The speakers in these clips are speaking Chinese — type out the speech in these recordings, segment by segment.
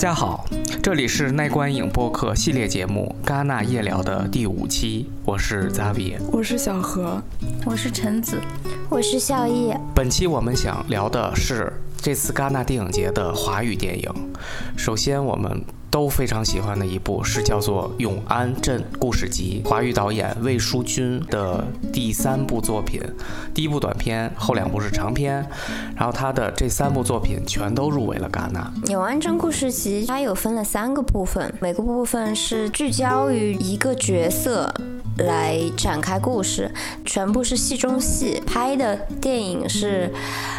家好，这里是耐观影播客系列节目《戛纳夜聊》的第五期，我是 Zavi，我是小何，我是陈子，我是笑意。本期我们想聊的是这次戛纳电影节的华语电影。首先，我们。都非常喜欢的一部是叫做《永安镇故事集》，华语导演魏淑君的第三部作品，第一部短片，后两部是长片，然后他的这三部作品全都入围了戛纳。《永安镇故事集》它有分了三个部分，每个部分是聚焦于一个角色。来展开故事，全部是戏中戏拍的电影是，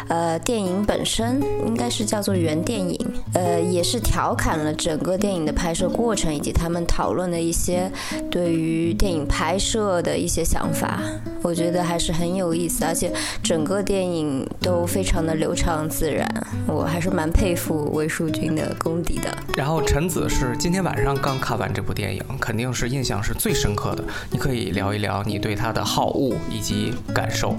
呃，电影本身应该是叫做原电影，呃，也是调侃了整个电影的拍摄过程以及他们讨论的一些对于电影拍摄的一些想法，我觉得还是很有意思，而且整个电影都非常的流畅自然，我还是蛮佩服魏书君的功底的。然后陈子是今天晚上刚看完这部电影，肯定是印象是最深刻的，你可以。可以聊一聊你对他的好恶以及感受。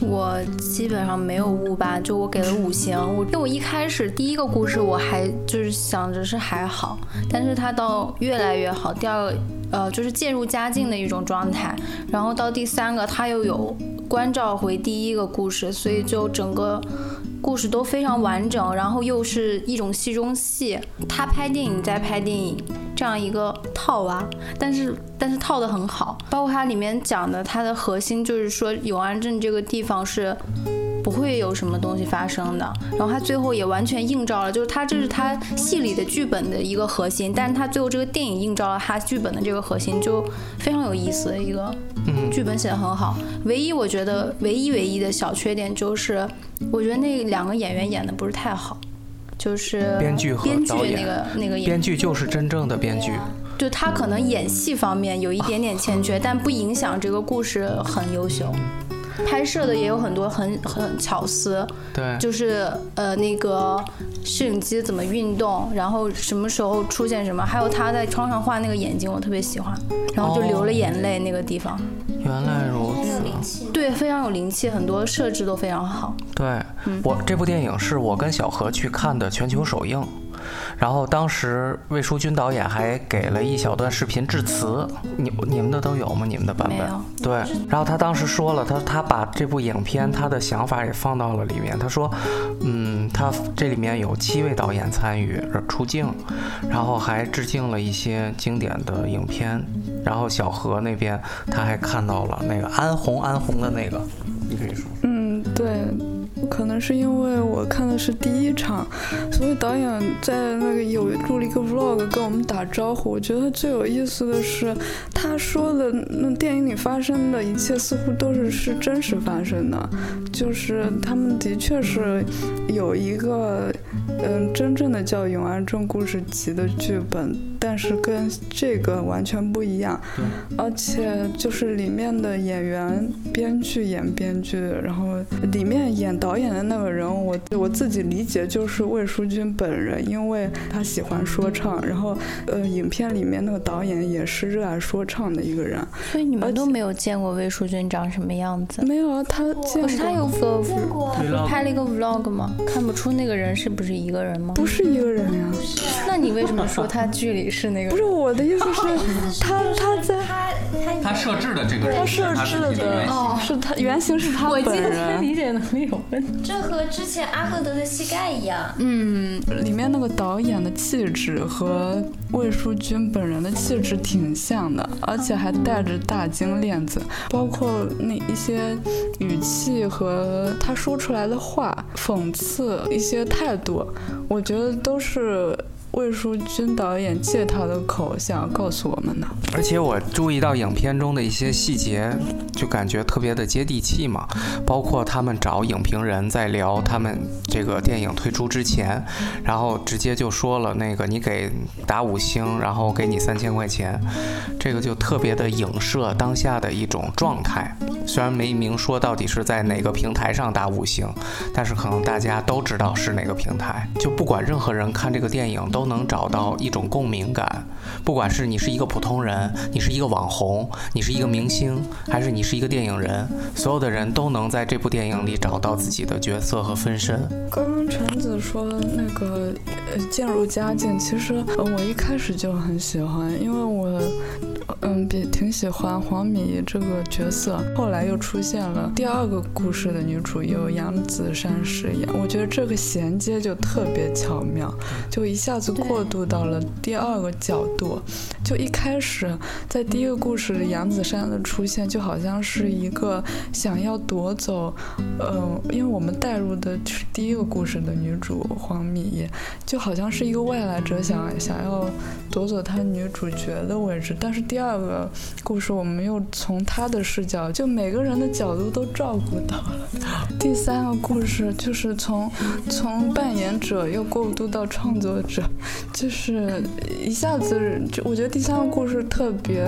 我基本上没有误吧，就我给了五星。我因为我一开始第一个故事我还就是想着是还好，但是他到越来越好。第二个呃就是渐入佳境的一种状态，然后到第三个他又有关照回第一个故事，所以就整个。故事都非常完整，然后又是一种戏中戏，他拍电影在拍电影这样一个套娃，但是但是套的很好，包括它里面讲的它的核心就是说永安镇这个地方是。不会有什么东西发生的，然后他最后也完全映照了，就是他这是他戏里的剧本的一个核心，但是他最后这个电影映照了他剧本的这个核心，就非常有意思的一个，剧本写的很好。唯一我觉得唯一唯一的小缺点就是，我觉得那两个演员演的不是太好，就是编剧和编剧那个那个编剧就是真正的编剧，就他可能演戏方面有一点点欠缺，但不影响这个故事很优秀。拍摄的也有很多很很巧思，对，就是呃那个摄影机怎么运动，然后什么时候出现什么，还有他在窗上画那个眼睛，我特别喜欢，然后就流了眼泪那个地方。原来如此，对，非常有灵气，很多设置都非常好。对，我这部电影是我跟小何去看的全球首映。然后当时魏书君导演还给了一小段视频致辞，你你们的都有吗？你们的版本？对。然后他当时说了，他他把这部影片他的想法也放到了里面。他说，嗯，他这里面有七位导演参与出镜，然后还致敬了一些经典的影片。然后小何那边他还看到了那个安红安红的那个，你可以说。嗯，对。可能是因为我看的是第一场，所以导演在那个有录了一个 vlog 跟我们打招呼。我觉得最有意思的是，他说的那电影里发生的一切似乎都是是真实发生的，就是他们的确是有一个嗯真正的叫《永安镇故事集》的剧本，但是跟这个完全不一样。而且就是里面的演员、编剧演编剧，然后里面演导。演的那个人，我我自己理解就是魏书君本人，因为他喜欢说唱，然后呃，影片里面那个导演也是热爱说唱的一个人。所以你们都没有见过魏书君长什么样子？没有啊，他见过。他有 vlog，他不是拍了一个 vlog 吗？看不出那个人是不是一个人吗？不是一个人呀。那你为什么说他剧里是那个？不是我的意思是，他他在他他设置的这个，他设置的哦，是他原型是他本人。我他理解能力有问题。这和之前阿赫德的膝盖一样。嗯，里面那个导演的气质和魏淑君本人的气质挺像的，而且还带着大金链子，包括那一些语气和他说出来的话，讽刺一些态度，我觉得都是。魏书君导演借他的口想要告诉我们的，而且我注意到影片中的一些细节，就感觉特别的接地气嘛。包括他们找影评人在聊他们这个电影推出之前，然后直接就说了那个你给打五星，然后给你三千块钱，这个就特别的影射当下的一种状态。虽然没明说到底是在哪个平台上打五星，但是可能大家都知道是哪个平台。就不管任何人看这个电影都。都能找到一种共鸣感，不管是你是一个普通人，你是一个网红，你是一个明星，还是你是一个电影人，所有的人都能在这部电影里找到自己的角色和分身。刚刚陈子说那个呃渐入佳境，其实我一开始就很喜欢，因为我。嗯，比挺喜欢黄米这个角色，后来又出现了第二个故事的女主由杨子姗饰演，我觉得这个衔接就特别巧妙，就一下子过渡到了第二个角度。就一开始在第一个故事里，杨子姗的出现就好像是一个想要夺走，嗯，因为我们带入的是第一个故事的女主黄米，就好像是一个外来者想想要夺走她女主角的位置，但是第第二个故事我们又从他的视角，就每个人的角度都照顾到了。第三个故事就是从从扮演者又过渡到创作者，就是一下子就我觉得。第三个故事特别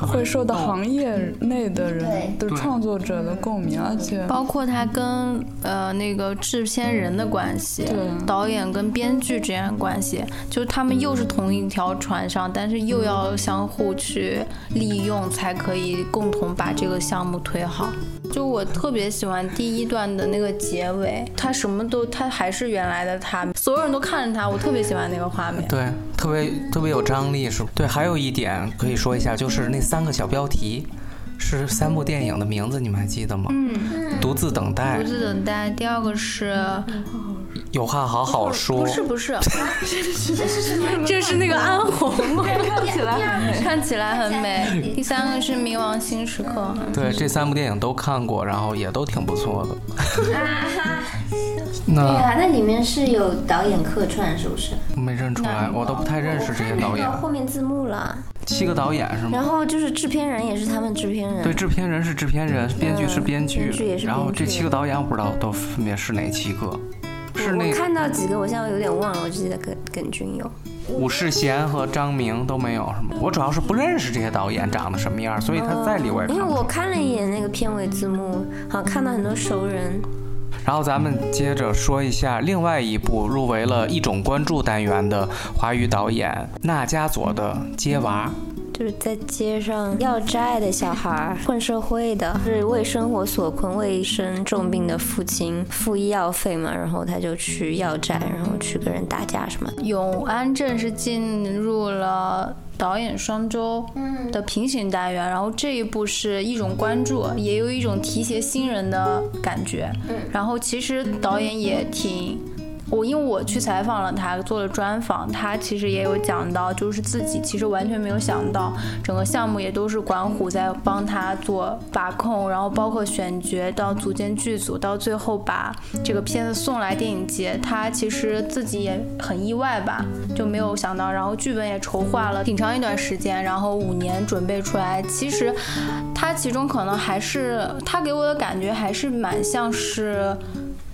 会受到行业内的人的创作者的共鸣，而且包括他跟呃那个制片人的关系，导演跟编剧之间的关系，就是他们又是同一条船上，但是又要相互去利用，才可以共同把这个项目推好。就我特别喜欢第一段的那个结尾，他什么都他还是原来的他，所有人都看着他，我特别喜欢那个画面。对，特别特别有张力，是对。还有一点可以说一下，就是那三个小标题是三部电影的名字，你们还记得吗？嗯。独自等待。独自等待。第二个是。有话好好说。不是不是，这是那个安红，看起来，看起来很美。第三个是《冥王星时刻》。对，这三部电影都看过，然后也都挺不错的。对啊，那里面是有导演客串，是不是？没认出来，我都不太认识这些导演。后面字幕了。七个导演是吗？然后就是制片人也是他们制片人。对，制片人是制片人，编剧是编剧，然后这七个导演我不知道都分别是哪七个。我看到几个，我现在有点忘了，我记得耿耿军有，武世贤和张明都没有，是吗？我主要是不认识这些导演长得什么样，所以他在里我也因为我看了一眼那个片尾字幕，好像看到很多熟人。然后咱们接着说一下另外一部入围了一种关注单元的华语导演那加佐的《接娃》。就是在街上要债的小孩，混社会的，是为生活所困，为生重病的父亲付医药费嘛，然后他就去要债，然后去跟人打架什么。永安镇是进入了导演双周的平行单元，然后这一部是一种关注，也有一种提携新人的感觉。然后其实导演也挺。我因为我去采访了他，做了专访，他其实也有讲到，就是自己其实完全没有想到，整个项目也都是管虎在帮他做把控，然后包括选角到组建剧组，到最后把这个片子送来电影节，他其实自己也很意外吧，就没有想到，然后剧本也筹划了挺长一段时间，然后五年准备出来，其实他其中可能还是他给我的感觉还是蛮像是。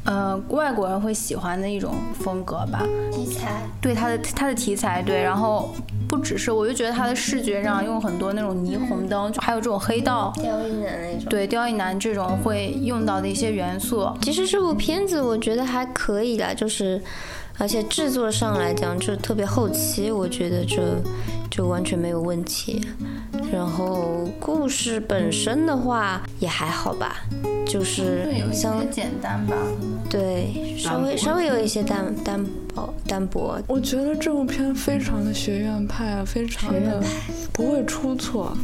呃，外国人会喜欢的一种风格吧，题材，对他的他的题材，对，然后不只是，我就觉得他的视觉上用很多那种霓虹灯，还有这种黑道，刁亦男那种，对，刁亦男这种会用到的一些元素。其实这部片子我觉得还可以的，就是，而且制作上来讲就特别后期，我觉得这就完全没有问题。然后故事本身的话也还好吧，就是相对简单吧，对，稍微稍微有一些单单薄单薄。我觉得这部片非常的学院派啊，非常的不会出错。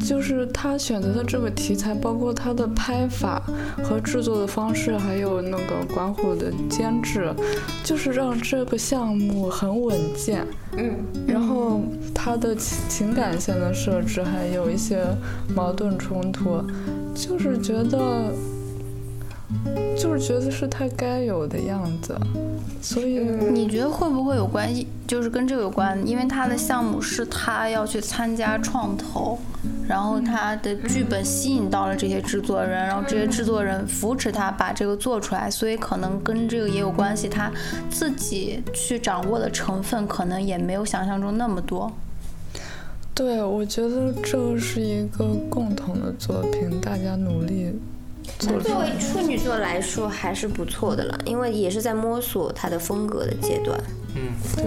就是他选择的这个题材，包括他的拍法和制作的方式，还有那个管虎的监制，就是让这个项目很稳健。嗯，然后他的情情感线的设置还有一些矛盾冲突，就是觉得。就是觉得是他该有的样子，所以你觉得会不会有关系？就是跟这个有关，因为他的项目是他要去参加创投，然后他的剧本吸引到了这些制作人，然后这些制作人扶持他把这个做出来，所以可能跟这个也有关系。他自己去掌握的成分可能也没有想象中那么多。对，我觉得这是一个共同的作品，大家努力。作为处女座来说还是不错的了，因为也是在摸索他的风格的阶段。嗯，对。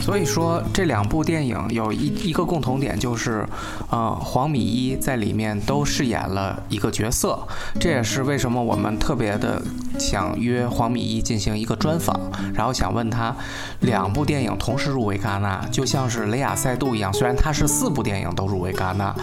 所以说这两部电影有一一个共同点，就是，呃，黄米一在里面都饰演了一个角色，这也是为什么我们特别的想约黄米一进行一个专访，然后想问他，两部电影同时入围戛纳，就像是雷亚塞杜一样，虽然他是四部电影都入围戛纳，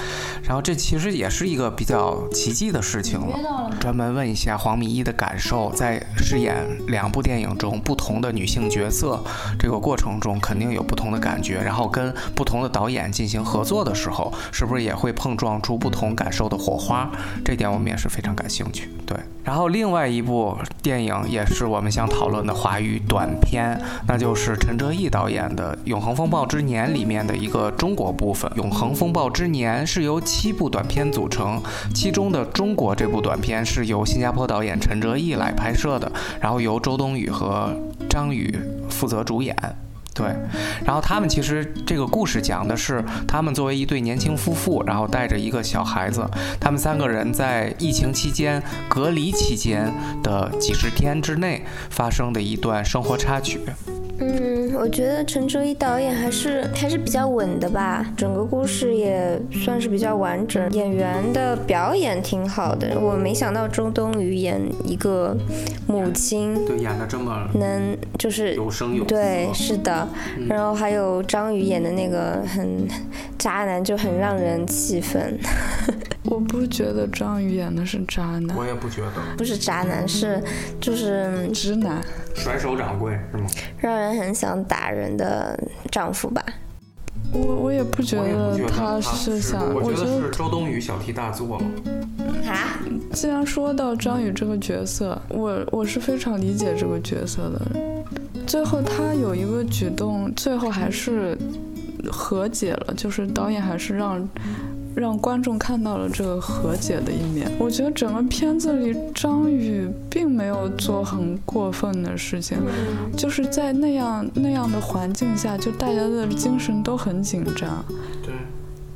然后这其实也是一个比较奇迹的事情了。专门问一下黄米一的感受，在饰演两部电影中不同的女性角色这个过程中，肯肯定。有不同的感觉，然后跟不同的导演进行合作的时候，是不是也会碰撞出不同感受的火花？这点我们也是非常感兴趣。对，然后另外一部电影也是我们想讨论的华语短片，那就是陈哲艺导演的《永恒风暴之年》里面的一个中国部分。《永恒风暴之年》是由七部短片组成，其中的中国这部短片是由新加坡导演陈哲艺来拍摄的，然后由周冬雨和张宇负责主演。对，然后他们其实这个故事讲的是他们作为一对年轻夫妇，然后带着一个小孩子，他们三个人在疫情期间隔离期间的几十天之内发生的一段生活插曲。嗯，我觉得陈哲艺导演还是还是比较稳的吧，整个故事也算是比较完整，演员的表演挺好的。我没想到周冬雨演一个母亲，对，演的这么能就是有声有对，是的。然后还有张宇演的那个很渣男，就很让人气愤。我不觉得张宇演的是渣男，我也不觉得，不是渣男，是就是直男，甩手掌柜是吗？让人很想打人的丈夫吧？我我也不觉得他是想，我觉得是周冬雨小题大做了。啊？既然说到张宇这个角色，我我是非常理解这个角色的。最后他有一个举动，最后还是和解了，就是导演还是让。让观众看到了这个和解的一面。我觉得整个片子里张宇并没有做很过分的事情，就是在那样那样的环境下，就大家的精神都很紧张。对，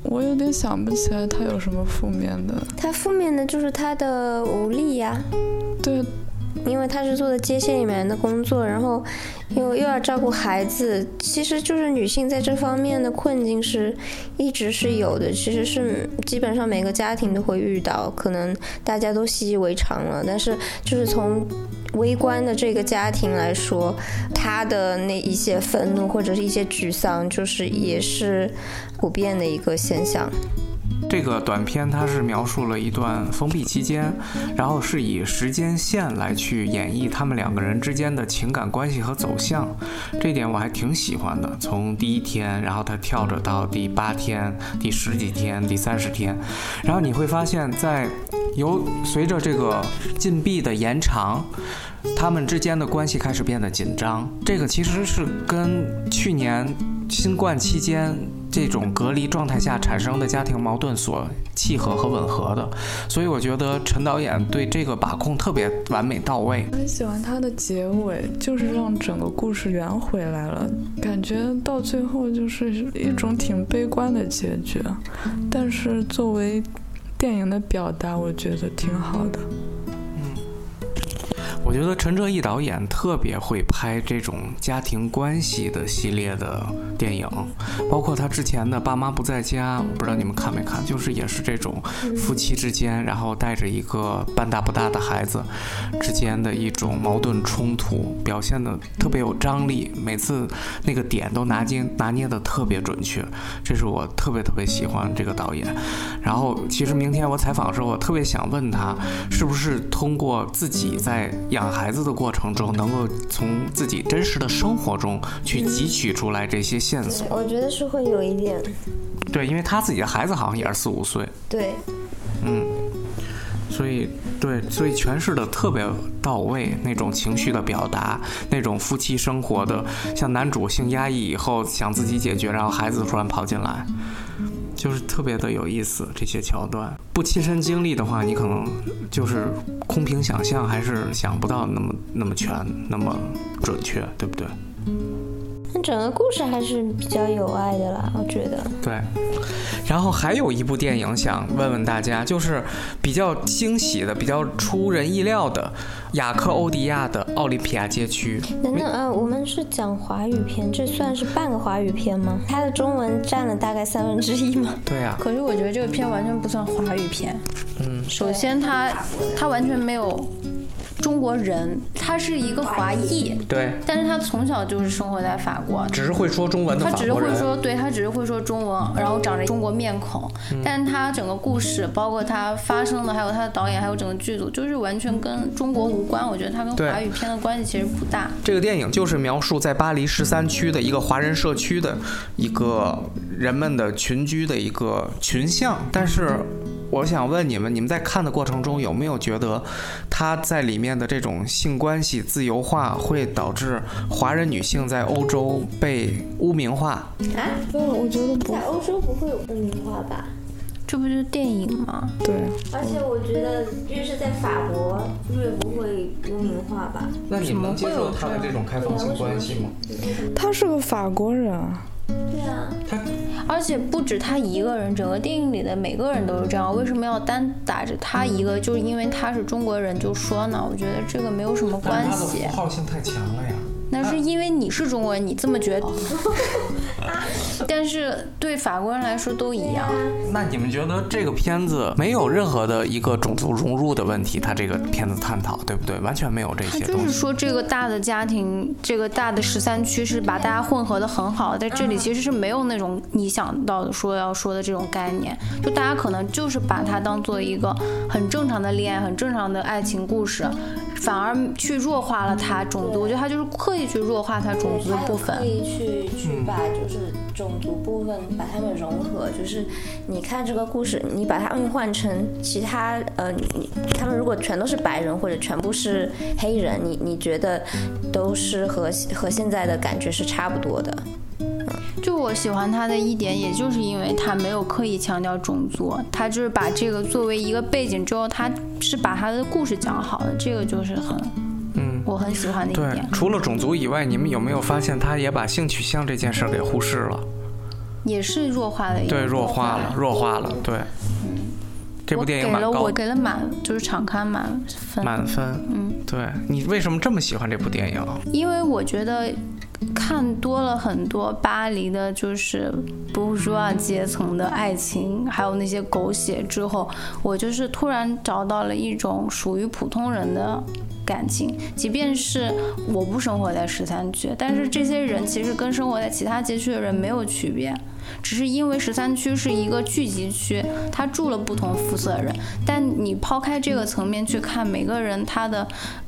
我有点想不起来他有什么负面的。他负面的就是他的无力呀。对。因为他是做的接线里面的工作，然后又又要照顾孩子，其实就是女性在这方面的困境是一直是有的，其实是基本上每个家庭都会遇到，可能大家都习以为常了。但是就是从微观的这个家庭来说，他的那一些愤怒或者是一些沮丧，就是也是普遍的一个现象。这个短片它是描述了一段封闭期间，然后是以时间线来去演绎他们两个人之间的情感关系和走向，这点我还挺喜欢的。从第一天，然后他跳着到第八天、第十几天、第三十天，然后你会发现在由随着这个禁闭的延长，他们之间的关系开始变得紧张。这个其实是跟去年新冠期间。这种隔离状态下产生的家庭矛盾所契合和吻合的，所以我觉得陈导演对这个把控特别完美到位。很喜欢他的结尾，就是让整个故事圆回来了，感觉到最后就是一种挺悲观的结局，但是作为电影的表达，我觉得挺好的。我觉得陈哲艺导演特别会拍这种家庭关系的系列的电影，包括他之前的《爸妈不在家》，我不知道你们看没看，就是也是这种夫妻之间，然后带着一个半大不大的孩子之间的一种矛盾冲突，表现的特别有张力，每次那个点都拿捏拿捏的特别准确，这是我特别特别喜欢这个导演。然后其实明天我采访的时候，我特别想问他，是不是通过自己在养孩子的过程中，能够从自己真实的生活中去汲取出来这些线索。我觉得是会有一点。对，因为他自己的孩子好像也是四五岁。对。嗯。所以，对，所以诠释的特别到位，那种情绪的表达，那种夫妻生活的，像男主性压抑以后想自己解决，然后孩子突然跑进来。就是特别的有意思，这些桥段不亲身经历的话，你可能就是空凭想象，还是想不到那么那么全，那么准确，对不对？那整个故事还是比较有爱的啦，我觉得。对。然后还有一部电影想问问大家，就是比较惊喜的、比较出人意料的，雅克欧迪亚的奥林匹亚街区。等等，呃，我们是讲华语片，这算是半个华语片吗？它的中文占了大概三分之一吗？对啊。可是我觉得这个片完全不算华语片。嗯。首先，它它完全没有。中国人，他是一个华裔，对，但是他从小就是生活在法国，只是会说中文的他只是会说，对他只是会说中文，然后长着中国面孔，但是他整个故事，包括他发生的，还有他的导演，还有整个剧组，就是完全跟中国无关。我觉得他跟华语片的关系其实不大。这个电影就是描述在巴黎十三区的一个华人社区的一个人们的群居的一个群像，但是。我想问你们，你们在看的过程中有没有觉得，他在里面的这种性关系自由化会导致华人女性在欧洲被污名化？啊，不，我觉得不，在欧洲不会有污名化吧？这不就是电影吗？对。而且我觉得越是在法国越不会污名化吧？那你们能接受他的这种开放性关系吗？他是个法国人。对啊，他而且不止他一个人，整个电影里的每个人都是这样。为什么要单打着他一个？就是因为他是中国人就说呢？我觉得这个没有什么关系。符号性太强了呀。那是因为你是中国人，你这么觉得。但是对法国人来说都一样。那你们觉得这个片子没有任何的一个种族融入的问题？他这个片子探讨对不对？完全没有这些。他就是说这个大的家庭，这个大的十三区是把大家混合的很好，在这里其实是没有那种你想到的说要说的这种概念。就大家可能就是把它当做一个很正常的恋爱、很正常的爱情故事。反而去弱化了它种族，我觉得他就是刻意去弱化它种族的部分，刻意去去把就是种族部分把它们融合。就是你看这个故事，你把它们换成其他呃，你他们如果全都是白人或者全部是黑人，你你觉得都是和和现在的感觉是差不多的。就我喜欢他的一点，也就是因为他没有刻意强调种族，他就是把这个作为一个背景之后，他是把他的故事讲好的，这个就是很，嗯，我很喜欢的一点。对，除了种族以外，你们有没有发现他也把性取向这件事给忽视了？也是弱化了一对，弱化了，弱化了，对。嗯，这部电影给了我给了满，就是场刊满分。满分，嗯，对你为什么这么喜欢这部电影？因为我觉得。看多了很多巴黎的，就是不说阶层的爱情，还有那些狗血之后，我就是突然找到了一种属于普通人的感情。即便是我不生活在十三区，但是这些人其实跟生活在其他街区的人没有区别。只是因为十三区是一个聚集区，他住了不同肤色的人。但你抛开这个层面去看，每个人他的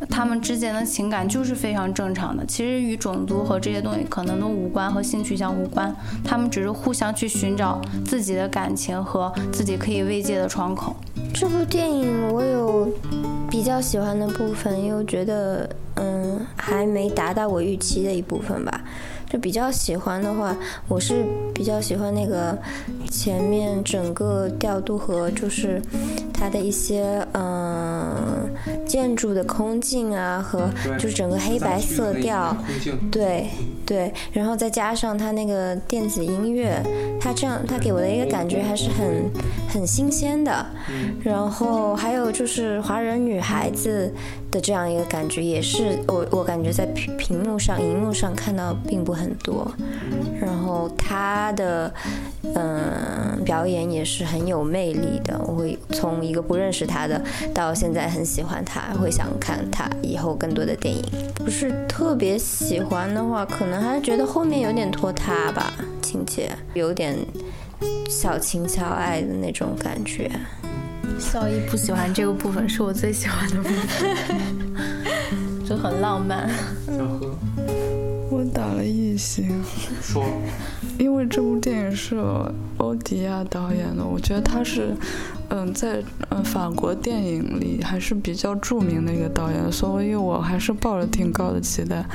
他们之间的情感就是非常正常的。其实与种族和这些东西可能都无关，和性取向无关。他们只是互相去寻找自己的感情和自己可以慰藉的窗口。这部电影我有比较喜欢的部分，又觉得嗯还没达到我预期的一部分吧。就比较喜欢的话，我是比较喜欢那个前面整个调度和就是它的一些嗯建筑的空镜啊和就是整个黑白色调，对对，然后再加上它那个电子音乐，它这样它给我的一个感觉还是很很新鲜的，然后还有就是华人女孩子。的这样一个感觉也是我我感觉在屏屏幕上荧幕上看到并不很多，然后他的嗯表演也是很有魅力的，我会从一个不认识他的到现在很喜欢他，会想看他以后更多的电影。不是特别喜欢的话，可能还是觉得后面有点拖沓吧，情节有点小情小爱的那种感觉。笑一不喜欢这个部分，是我最喜欢的部分，就很浪漫。小何，我打了一星。说，因为这部电影是欧迪亚导演的，我觉得他是，嗯，在嗯法国电影里还是比较著名的一个导演，所以我还是抱着挺高的期待。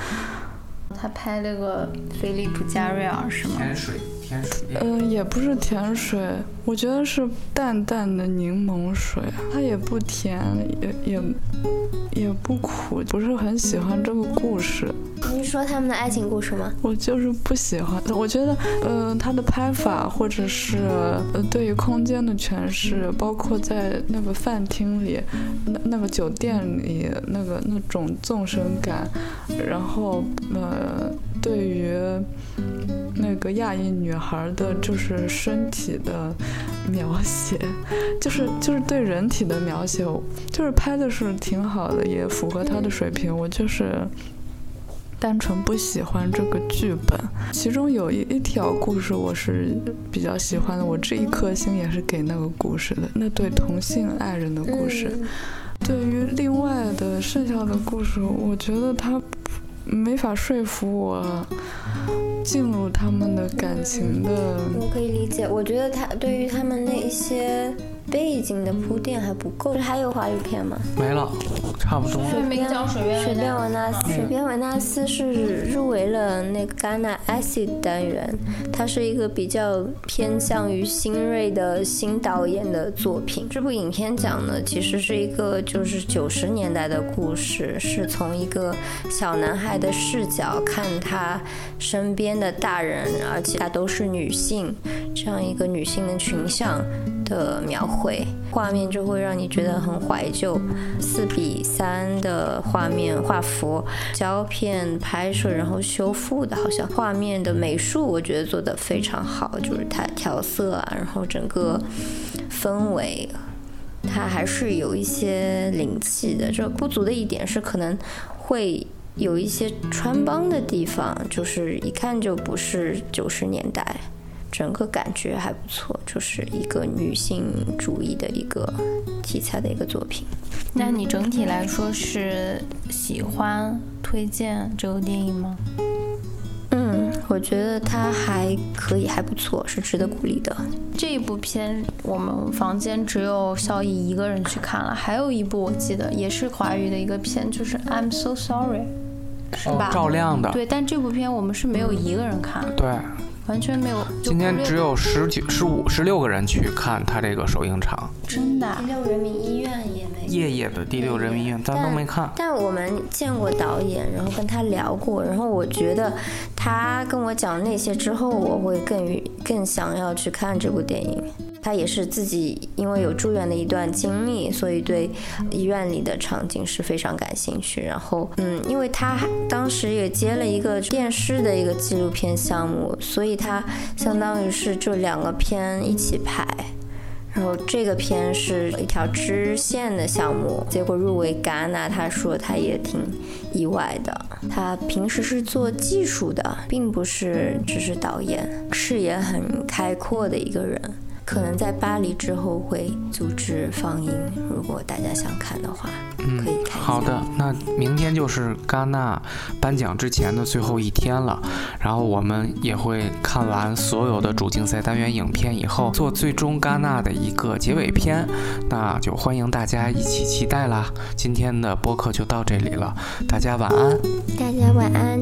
他拍那个《菲利普加瑞尔》是吗？天水。甜水。嗯，也不是甜水，我觉得是淡淡的柠檬水，它也不甜，也也也不苦，不是很喜欢这个故事。你是说他们的爱情故事吗？我就是不喜欢，我觉得，呃，他的拍法或者是呃对于空间的诠释，包括在那个饭厅里，那那个酒店里那个那种纵深感，然后呃对于那个亚裔女孩的，就是身体的描写，就是就是对人体的描写，就是拍的是挺好的，也符合他的水平，我就是。单纯不喜欢这个剧本，其中有一一条故事我是比较喜欢的，我这一颗星也是给那个故事的，那对同性爱人的故事。对于另外的剩下的故事，我觉得他没法说服我进入他们的感情的。我可以理解，我觉得他对于他们那一些。背景的铺垫还不够，还有华语片吗？没了，差不多。水边水边维纳斯，水边维纳斯是入围了那个戛纳 acid 单元，它是一个比较偏向于新锐的新导演的作品。这部影片讲的其实是一个就是九十年代的故事，是从一个小男孩的视角看他身边的大人，而且他都是女性，这样一个女性的群像。的描绘画面就会让你觉得很怀旧，四比三的画面画幅胶片拍摄然后修复的，好像画面的美术我觉得做的非常好，就是它调色啊，然后整个氛围，它还是有一些灵气的。这不足的一点是可能会有一些穿帮的地方，就是一看就不是九十年代。整个感觉还不错，就是一个女性主义的一个题材的一个作品。那你整体来说是喜欢推荐这部电影吗？嗯，我觉得它还可以，还不错，是值得鼓励的。这一部片我们房间只有小乙一个人去看了，还有一部我记得也是华语的一个片，就是《I'm So Sorry》，是吧？照亮的。对，但这部片我们是没有一个人看。对。完全没有。今天只有十九、十五、十六个人去看他这个首映场。真的？第六人民医院也没。夜夜的第六人民医院，咱都没看。但我们见过导演，然后跟他聊过，然后我觉得他跟我讲那些之后，我会更更想要去看这部电影。他也是自己因为有住院的一段经历，所以对医院里的场景是非常感兴趣。然后，嗯，因为他当时也接了一个电视的一个纪录片项目，所以他相当于是这两个片一起拍。然后这个片是一条支线的项目，结果入围戛纳，他说他也挺意外的。他平时是做技术的，并不是只是导演，视野很开阔的一个人。可能在巴黎之后会组织放映，如果大家想看的话，可以看。好的，那明天就是戛纳颁奖之前的最后一天了，然后我们也会看完所有的主竞赛单元影片以后，做最终戛纳的一个结尾片，那就欢迎大家一起期待啦。今天的播客就到这里了，大家晚安。大家晚安，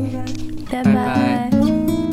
拜拜。